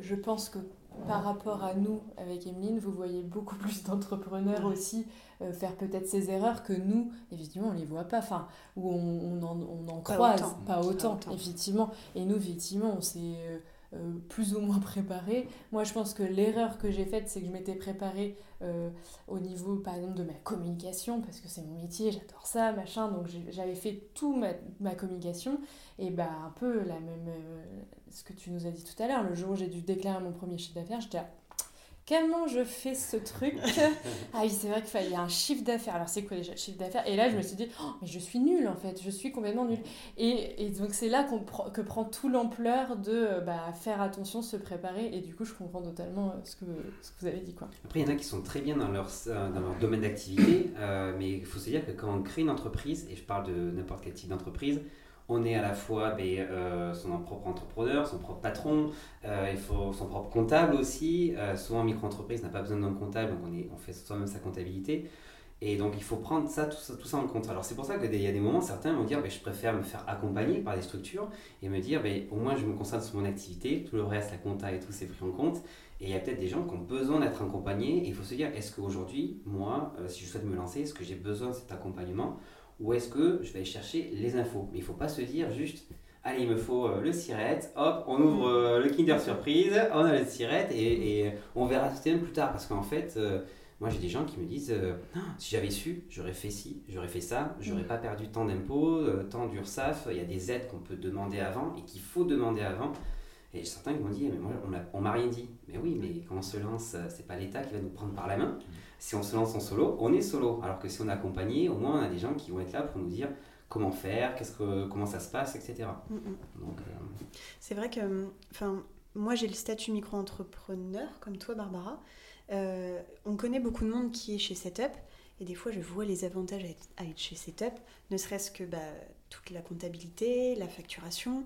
je pense que par rapport à nous, avec Emeline, vous voyez beaucoup plus d'entrepreneurs aussi euh, faire peut-être ces erreurs que nous, effectivement, on ne les voit pas, enfin, ou on, en, on en croise, pas autant, effectivement. Et nous, effectivement, on s'est euh, euh, plus ou moins préparé. Moi, je pense que l'erreur que j'ai faite, c'est que je m'étais préparée au niveau, par exemple, de ma communication, parce que c'est mon métier, j'adore ça, machin, donc j'avais fait tout ma, communication, et bah, un peu la même, ce que tu nous as dit tout à l'heure, le jour où j'ai dû déclarer mon premier chiffre d'affaires, j'étais comment je fais ce truc Ah oui, c'est vrai qu'il fallait un chiffre d'affaires. Alors, c'est quoi déjà le chiffre d'affaires? Et là, je me suis dit, oh, mais je suis nulle en fait, je suis complètement nulle. Et, et donc, c'est là qu'on que prend tout l'ampleur de euh, bah, faire attention, se préparer. Et du coup, je comprends totalement euh, ce que, ce que vous avez dit. Quoi. Après, il y en a qui sont très bien dans leur, euh, dans leur domaine d'activité, mais il faut se dire que quand on crée une entreprise, et je parle de n'importe quel type d'entreprise, on est à la fois ben, euh, son propre entrepreneur, son propre patron, euh, il faut son propre comptable aussi. Euh, souvent, micro-entreprise n'a pas besoin d'un comptable, donc on, fait soi-même sa comptabilité. Et donc, il faut prendre ça, tout, ça, en compte. Alors, c'est pour ça qu'il y a des moments, certains vont dire ben, je préfère me faire accompagner par des structures et me dire ben, au moins, je me concentre sur mon activité, tout le reste, la compta et tout, c'est pris en compte. Et il y a peut-être des gens qui ont besoin d'être accompagnés. Et il faut se dire est-ce qu'aujourd'hui, moi, si je souhaite me lancer, est-ce que j'ai besoin de cet accompagnement? Ou est-ce que je vais chercher les infos? Mais il ne faut pas se dire juste, allez, il me faut euh, le sirette, hop, on ouvre euh, le Kinder Surprise, on a le sirette et, on verra tout plus tard. Parce qu'en fait, euh, moi j'ai des gens qui me disent, ah, si j'avais su, j'aurais fait ci, j'aurais fait ça, j'aurais mm. pas perdu tant d'impôts, tant d'URSAF, il y a des aides qu'on peut demander avant et qu'il faut demander avant. Et certains qui m'ont dit, mais moi on m'a rien dit. Mais oui, mais quand on se lance, c'est pas l'État qui va nous prendre par la main. Si on se lance en solo, on est solo. Alors que si on est accompagné, au moins on a des gens qui vont être là pour nous dire comment faire, qu'est-ce que, comment ça se passe, etc. Mm, mm. Euh, c'est vrai que enfin, moi j'ai le statut micro-entrepreneur, comme toi Barbara. Euh, on connaît beaucoup de monde qui est chez Setup. Et des fois, je vois les avantages à être, chez Setup, ne serait-ce que bah, toute la comptabilité, la facturation.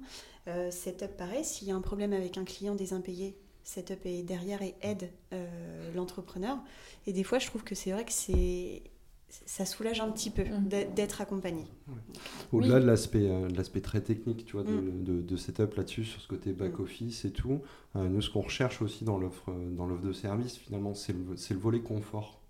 Euh, Setup, pareil, s'il y a un problème avec un client des impayés, Setup est derrière et aide euh, l'entrepreneur. Et des fois, je trouve que c'est vrai que c'est ça soulage un petit peu mm. d'être accompagné. Au-delà de l'aspect euh, l'aspect très technique tu vois, de, mm. de, setup là-dessus, sur ce côté back-office et tout, euh, nous, ce qu'on recherche aussi dans l'offre de service, finalement, c'est le, le, volet confort.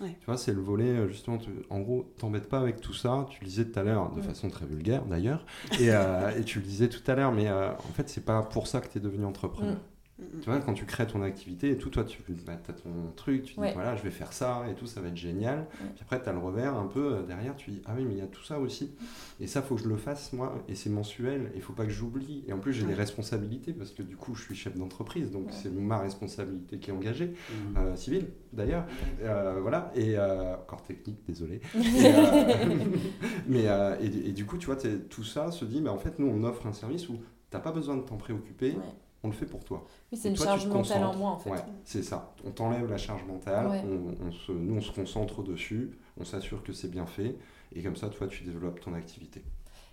Tu vois, c'est le volet, justement, en gros, t'embêtes pas avec tout ça. Tu le disais tout à l'heure, de façon très vulgaire d'ailleurs, et, et, tu le disais tout à l'heure, mais en fait, c'est pas pour ça que tu es devenu entrepreneur. Tu vois, quand tu crées ton activité et tout, toi, tu bah, as ton truc, tu dis voilà, je vais faire ça et tout, ça va être génial. Puis après, tu as le revers un peu euh, derrière, tu dis ah oui, mais il y a tout ça aussi. Et ça, faut que je le fasse moi, et c'est mensuel, il faut pas que j'oublie. Et en plus, j'ai des responsabilités parce que du coup, je suis chef d'entreprise, donc c'est ma responsabilité qui est engagée, mmh. euh, civile d'ailleurs. Euh, voilà, et encore technique, désolé. mais et, du coup, tu vois, tout ça se dit, mais en fait, nous, on offre un service où tu n'as pas besoin de t'en préoccuper on le fait pour toi. Oui, c'est une charge mentale en moins en fait. Ouais, c'est ça. On t'enlève la charge mentale, on, se, nous on se concentre dessus, on s'assure que c'est bien fait, et comme ça, toi, tu développes ton activité.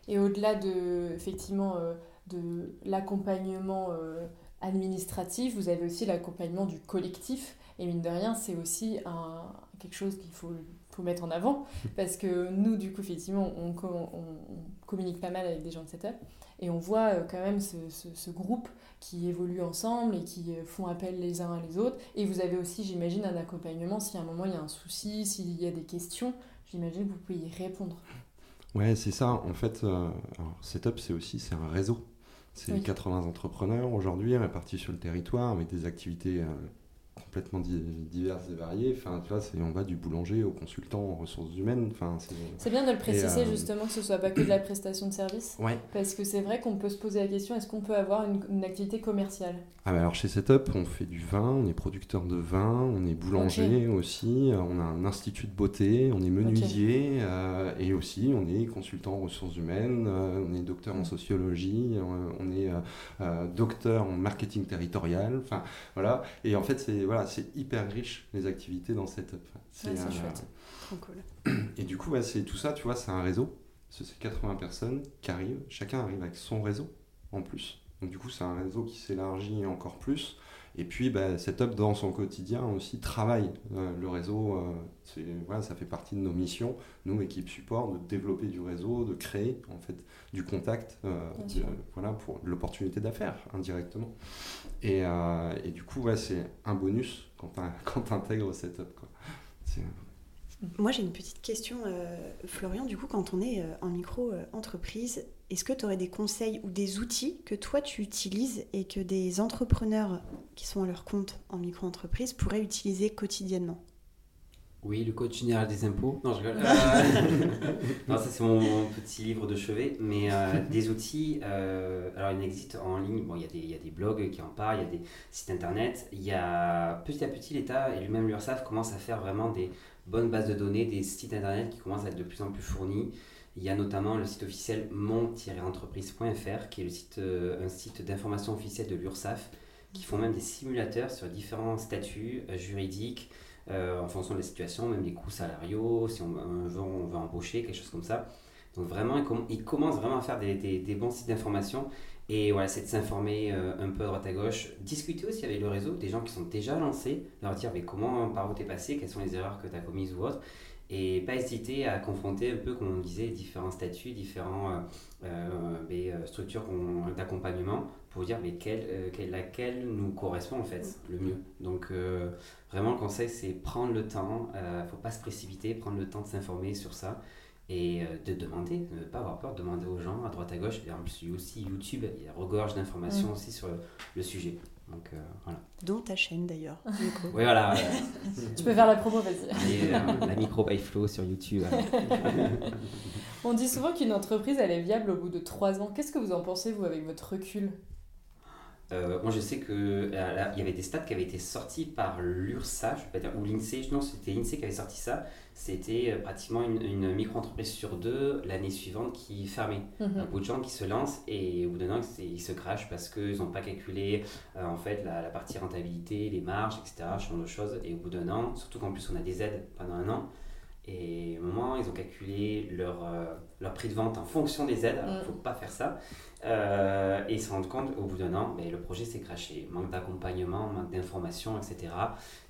Et au-delà de, effectivement, euh, de l'accompagnement euh, administratif, vous avez aussi l'accompagnement du collectif. Et mine de rien, c'est aussi un, quelque chose qu'il faut, faut mettre en avant, parce que nous, du coup, effectivement, on, on, communique pas mal avec des gens de setup, et on voit euh, quand même ce, ce groupe qui évoluent ensemble et qui euh, font appel les uns à les autres. Et vous avez aussi, j'imagine, un accompagnement si à un moment il y a un souci, s'il y a des questions, j'imagine que vous pouvez y répondre. Ouais, c'est ça. En fait, euh, Setup, c'est aussi c'est un réseau. C'est 80 entrepreneurs aujourd'hui répartis sur le territoire avec des activités euh, complètement diverses et variées. Enfin, tu vois, on va du boulanger au consultant en ressources humaines. Enfin, c'est bien de le préciser euh, justement que ce soit pas que de la prestation de service. Parce que c'est vrai qu'on peut se poser la question est-ce qu'on peut avoir une, activité commerciale? Ah, Alors chez Setup, on fait du vin, on est producteur de vin, on est boulanger aussi, on a un institut de beauté, on est menuisier euh, et aussi on est consultant en ressources humaines, euh, on est docteur en sociologie, on est docteur en marketing territorial. Enfin voilà. Et en fait, c'est voilà, c'est hyper riche les activités dans cette. C'est chouette. Trop cool. Et du coup, c'est tout ça, tu vois, c'est un réseau. c'est 80 personnes qui arrivent, chacun arrive avec son réseau en plus. Donc du coup, c'est un réseau qui s'élargit encore plus. Et puis, bah, Setup, dans son quotidien, aussi travaille euh, le réseau. Euh, voilà, ça fait partie de nos missions, nous, équipe support, de développer du réseau, de créer en fait du contact euh, voilà, pour l'opportunité d'affaires indirectement. Et, et, du coup, ouais, c'est un bonus quand tu intègres Setup. Quoi. Moi, j'ai une petite question, Florian. Du coup, quand on est en micro-entreprise, est-ce que tu aurais des conseils ou des outils que toi tu utilises et que des entrepreneurs qui sont à leur compte en micro-entreprise pourraient utiliser quotidiennement? Oui, le code général des impôts. Non, je rigole. Euh, non, ça c'est mon, petit livre de chevet. Mais euh, des outils, euh, alors il existe en ligne. Bon, il y, a des, il y, a des blogs qui en parlent, il y a des sites internet. Il y a petit à petit l'État et lui-même l'URSSAF commencent à faire vraiment des bonnes bases de données, des sites internet qui commencent à être de plus en plus fournis. Il y a notamment le site officiel mon-entreprise.fr, qui est le site, euh, un site d'information officielle de l'URSSAF, qui font même des simulateurs sur différents statuts euh, juridiques, euh, en fonction des situations, même des coûts salariaux, si on, veut, on veut embaucher, quelque chose comme ça. Donc vraiment, ils, commencent vraiment à faire des, bons sites d'information. Et voilà, c'est de s'informer un peu à droite à gauche. Discuter aussi avec le réseau, des gens qui sont déjà lancés, leur dire mais comment, par où t'es passé, quelles sont les erreurs que tu as commises ou autres et pas hésiter à confronter un peu, comme on disait, différents statuts, différentes euh, euh, euh, structures d'accompagnement pour dire mais quelle, laquelle nous correspond en fait le mieux. Donc vraiment le conseil c'est prendre le temps, il ne faut pas se précipiter, prendre le temps de s'informer sur ça et de demander, ne pas avoir peur, de demander aux gens à droite à gauche. Et en plus, aussi YouTube, il regorge d'informations aussi sur le sujet. Donc, euh, voilà. Dont ta chaîne d'ailleurs. oui, voilà. tu peux faire la promo, vas-y. Et, euh, la micro by Flow sur YouTube. On dit souvent qu'une entreprise, elle est viable au bout de trois ans. Qu'est-ce que vous en pensez, vous, avec votre recul? Euh, moi, je sais qu'il il y avait des stats qui avaient été sortis par l'URSSA, je pas dire, ou l'INSEE, non, c'était l'INSEE qui avait sorti ça. C'était euh, pratiquement une, micro-entreprise sur deux l'année suivante qui fermait. Mm Beaucoup de gens qui se lancent et au bout d'un an, ils se crachent parce qu'ils n'ont pas calculé euh, en fait la, partie rentabilité, les marges, etc., ce genre de choses. Et au bout d'un an, surtout qu'en plus on a des aides pendant un an, et au moment, ils ont calculé leur, leur prix de vente en fonction des aides. Alors, il ne mm. faut pas faire ça. Euh, et ils se rendent compte au bout d'un an, mais le projet s'est craché. Manque d'accompagnement, manque d'information, etc.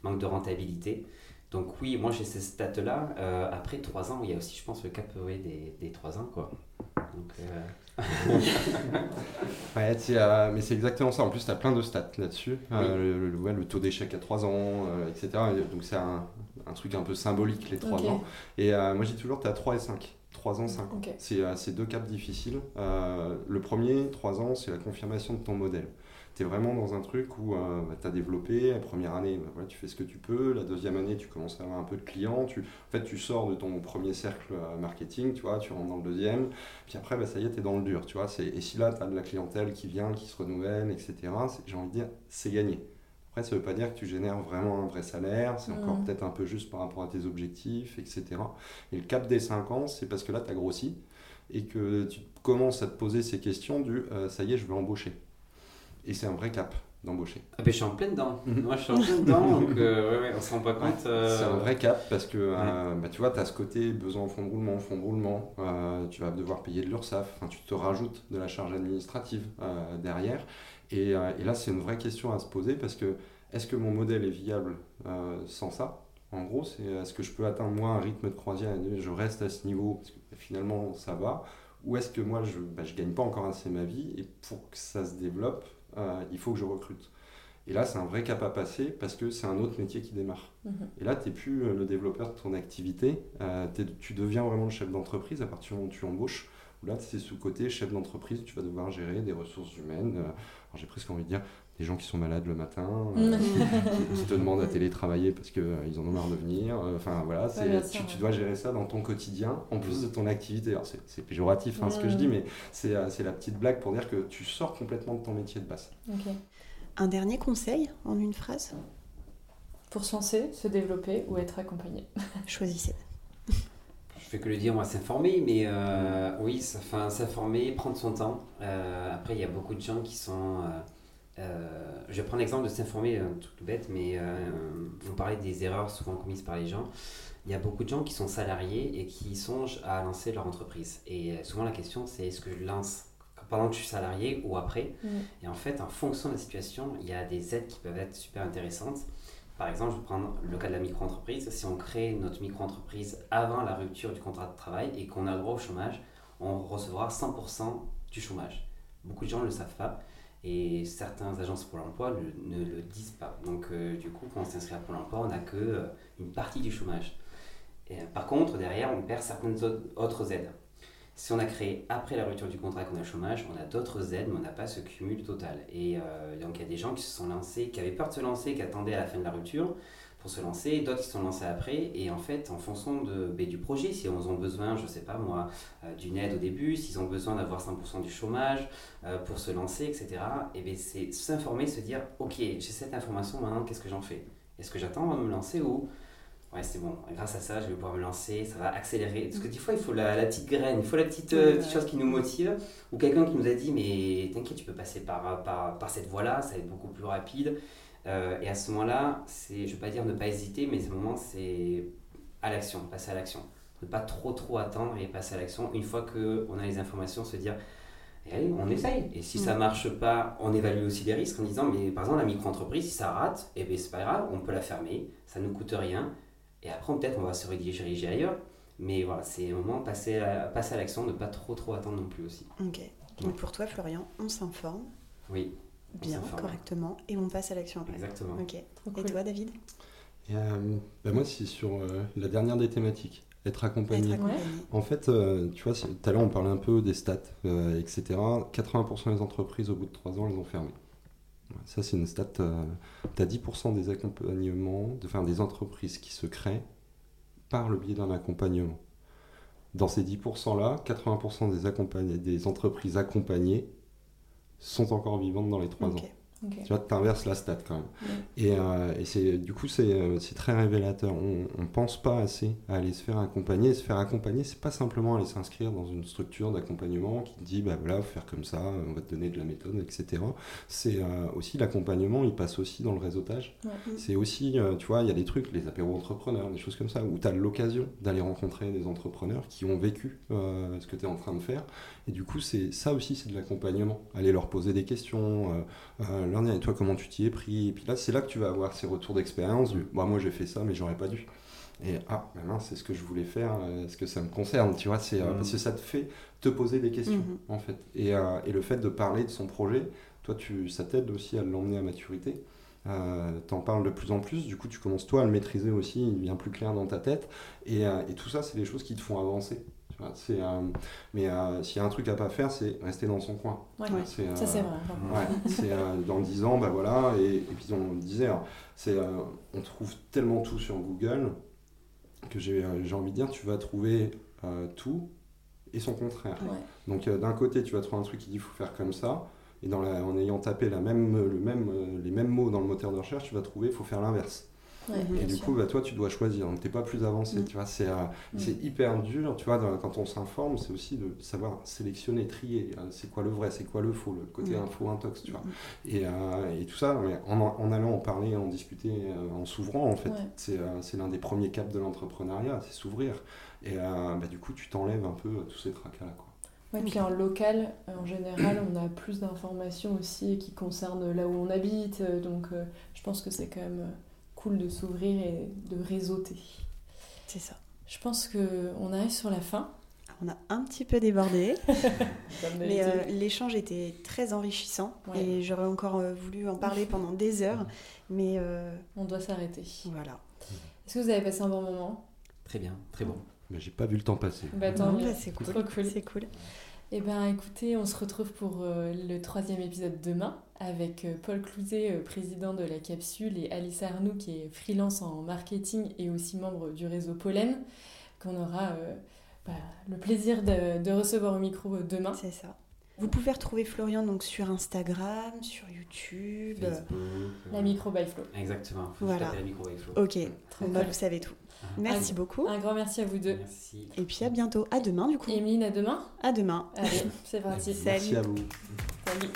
Manque de rentabilité. Donc oui, moi j'ai ces stats-là. Euh, après trois ans, il y a aussi, je pense, le cap des, des trois ans. Quoi. Donc, euh, ouais, mais c'est exactement ça. En plus, tu as plein de stats là-dessus. le, le, taux d'échec à 3 ans, etc. Donc c'est un, un, truc un peu symbolique, les 3 ans. Et moi, j'ai toujours, tu as 3 et 5. 3 ans, 5 ans. Euh, c'est deux caps difficiles. Euh, le premier, 3 ans, c'est la confirmation de ton modèle. Tu es vraiment dans un truc où euh, bah, tu as développé, la première année, bah, tu fais ce que tu peux, la deuxième année, tu commences à avoir un peu de clients, tu, en fait, tu sors de ton premier cercle marketing, tu vois, tu rentres dans le deuxième, puis après, bah, ça y est, tu es dans le dur, tu vois. Et si là, tu as de la clientèle qui vient, qui se renouvelle, etc., j'ai envie de dire, c'est gagné. Après, ça ne veut pas dire que tu génères vraiment un vrai salaire, c'est encore mm. peut-être un peu juste par rapport à tes objectifs, etc. Et le cap des 5 ans, c'est parce que là, tu as grossi et que tu commences à te poser ces questions du euh, ça y est, je veux embaucher. Et c'est un vrai cap d'embaucher. Ah ben je suis en plein dedans. Mm-hmm. Moi je suis en plein dedans, donc euh, ouais, on se rend pas compte. Euh, c'est un vrai cap parce que bah, tu vois, tu as ce côté besoin de fonds de roulement, fonds de roulement, tu vas devoir payer de l'URSSAF, tu te rajoutes de la charge administrative derrière. Et, euh, et là, c'est une vraie question à se poser parce que est-ce que mon modèle est viable euh, sans ça? En gros, c'est est-ce que je peux atteindre moi un rythme de croisière et je reste à ce niveau parce que finalement ça va? Ou est-ce que moi je ne bah, gagne pas encore assez ma vie et pour que ça se développe, euh, il faut que je recrute? Et là, c'est un vrai cap à passer parce que c'est un autre métier qui démarre. Mhm. Et là, tu n'es plus le développeur de ton activité, tu deviens vraiment le chef d'entreprise à partir du moment où tu embauches. Là, c'est sous côté chef d'entreprise, tu vas devoir gérer des ressources humaines, j'ai presque envie de dire des gens qui sont malades le matin, euh, qui, te demandent à télétravailler parce qu'ils euh, ils en ont marre de venir. Euh, enfin voilà, tu, dois gérer ça dans ton quotidien, en plus de ton activité. Alors c'est péjoratif hein, ce que je dis, mais c'est la petite blague pour dire que tu sors complètement de ton métier de base. Un dernier conseil en une phrase? Pour se lancer, se développer ou être accompagné Choisissez fais que le dire, moi, s'informer, mais euh, oui, s'informer, prendre son temps. Euh, après, il y a beaucoup de gens qui sont, euh, je vais prendre l'exemple de s'informer, un truc tout bête, mais on parlait des erreurs souvent commises par les gens. Il y a beaucoup de gens qui sont salariés et qui songent à lancer leur entreprise. Et souvent la question c'est est-ce que je lance pendant que je suis salarié ou après? Mm. Et en fait, en fonction de la situation, il y a des aides qui peuvent être super intéressantes. Par exemple, je vais prendre le cas de la micro-entreprise. Si on crée notre micro-entreprise avant la rupture du contrat de travail et qu'on a droit au chômage, on recevra 100% du chômage. Beaucoup de gens ne le savent pas et certaines agences pour l'emploi ne, le disent pas. Donc, euh, du coup, quand on s'inscrit à Pôle emploi, on n'a que euh, une partie du chômage. Par contre, derrière, on perd certaines autres aides. Si on a créé après la rupture du contrat qu'on a le chômage, on a d'autres aides, mais on n'a pas ce cumul total. Et euh, donc il y a des gens qui se sont lancés, qui avaient peur de se lancer, qui attendaient à la fin de la rupture pour se lancer, d'autres qui se sont lancés après. Et en fait, en fonction de, ben, du projet, si on ont besoin, je ne sais pas moi, euh, d'une aide au début, s'ils ont besoin d'avoir 100% du chômage euh, pour se lancer, etc., et ben, c'est s'informer, se dire, ok, j'ai cette information, maintenant qu'est-ce que j'en fais? Est-ce que j'attends avant de me lancer ou ouais, c'est bon, grâce à ça, je vais pouvoir me lancer, ça va accélérer. Parce que des fois, il faut la, petite graine, il faut la petite, euh, chose qui nous motive, ou quelqu'un qui nous a dit, mais t'inquiète, tu peux passer par, par, par cette voie-là, ça va être beaucoup plus rapide. Euh, et à ce moment-là, je ne veux pas dire ne pas hésiter, mais ce moment, c'est à l'action, passer à l'action. Ne pas trop trop attendre et passer à l'action. Une fois qu'on a les informations, se dire, et allez, on essaye. Et si ça marche pas, on évalue aussi les risques en disant, mais par exemple, la micro-entreprise, si ça rate, et eh bien c'est pas grave, on peut la fermer, ça ne nous coûte rien. Et après, peut-être, on va se rediriger ailleurs. Mais voilà, c'est un moment passer à, passer à l'action, ne pas trop trop attendre non plus aussi. Ok. Donc pour toi, Florian, on s'informe. Oui. Bien, correctement, et on passe à l'action après. Exactement. Ok. et toi, David? Euh, bah Moi, c'est sur euh, la dernière des thématiques. Être accompagné. En fait, euh, tu vois, tout à l'heure on parlait un peu des stats, etc. 80% des entreprises au bout de 3 ans, elles ont fermé. Ça, c'est une stat. Tu as 10% des accompagnements, de, enfin, des entreprises qui se créent par le biais d'un accompagnement. Dans ces 10%-là, 80% des, des entreprises accompagnées sont encore vivantes dans les 3 ans. Tu vois, tu inverses la stat quand même. Et, euh, et c'est, du coup, c'est, euh, c'est très révélateur. On ne pense pas assez à aller se faire accompagner. se faire accompagner, c'est pas simplement aller s'inscrire dans une structure d'accompagnement qui te dit, bah voilà, faut faire comme ça, on va te donner de la méthode, etc. C'est euh, aussi l'accompagnement, il passe aussi dans le réseautage. C'est aussi, tu vois, il y a des trucs, les apéros entrepreneurs, des choses comme ça, où tu as l'occasion d'aller rencontrer des entrepreneurs qui ont vécu ce que tu es en train de faire. Et du coup, c'est ça aussi, c'est de l'accompagnement. Aller leur poser des questions et toi comment tu t'y es pris? Et puis là c'est là que tu vas avoir ces retours d'expérience du bah, moi j'ai fait ça mais j'aurais pas dû. Et ah maintenant c'est ce que je voulais faire euh, est-ce que ça me concerne? Tu vois c'est euh, parce que ça te fait te poser des questions mhm. en fait. Et, euh, et, le fait de parler de son projet toi tu ça t'aide aussi à l'emmener à maturité. Euh, t'en parles de plus en plus, du coup tu commences toi à le maîtriser aussi, il devient plus clair dans ta tête, et, et tout ça c'est des choses qui te font avancer. C'est, euh, mais euh, s'il y a un truc à pas faire, c'est rester dans son coin. Ouais, c'est, ça c'est vrai. c'est dans 10 ans, bah voilà, et, et puis on disait, c'est, on trouve tellement tout sur Google que j'ai, j'ai envie de dire, tu vas trouver tout et son contraire. Donc d'un côté, tu vas trouver un truc qui dit faut faire comme ça, et dans la, en ayant tapé la même, le même, les mêmes mots dans le moteur de recherche, tu vas trouver faut faire l'inverse et du coup, bah, toi, tu dois choisir. Donc, tu n'es pas plus avancé. Mm. Tu vois, c'est, euh, mm. c'est hyper dur. Tu vois, quand on s'informe, c'est aussi de savoir sélectionner, trier. Euh, c'est quoi le vrai, c'est quoi le faux, le côté mm. info, intox, tu vois. Et, euh, et, tout ça, en, en, allant en parler, en discuter, en s'ouvrant, en fait, c'est, c'est l'un des premiers caps de l'entrepreneuriat, c'est s'ouvrir. Et bah, du coup, tu t'enlèves un peu tous ces tracas-là. Quoi. Ouais, puis en local, en général, on a plus d'informations aussi qui concernent là où on habite. Donc, je pense que c'est quand même cool de s'ouvrir et de réseauter. C'est ça. Je pense qu'on arrive sur la fin. On a un petit peu débordé, mais euh, l'échange était très enrichissant et j'aurais encore euh, voulu en parler pendant des heures, mais euh, on doit s'arrêter. Voilà. Est-ce que vous avez passé un bon moment? Très bien, très bon. Mais j'ai pas vu le temps passer. Bah, bah c'est cool. cool. C'est cool. Eh bien, écoutez, on se retrouve pour euh, le troisième épisode demain avec euh, Paul Clouzet, euh, président de la capsule, et Alice Arnoux, qui est freelance en marketing et aussi membre du réseau Pollen, qu'on aura bah, le plaisir de, recevoir au micro demain. C'est ça. Vous pouvez retrouver Florian donc sur Instagram, sur YouTube. Facebook. La micro by Flo. Exactement. voilà. La micro by Flo. Ok. Bah, vous savez tout. Merci beaucoup. Un grand merci à vous deux. Merci. Et puis à bientôt. À demain, du coup. Emeline, à demain. À demain. Allez, c'est parti. Merci à vous. Salut.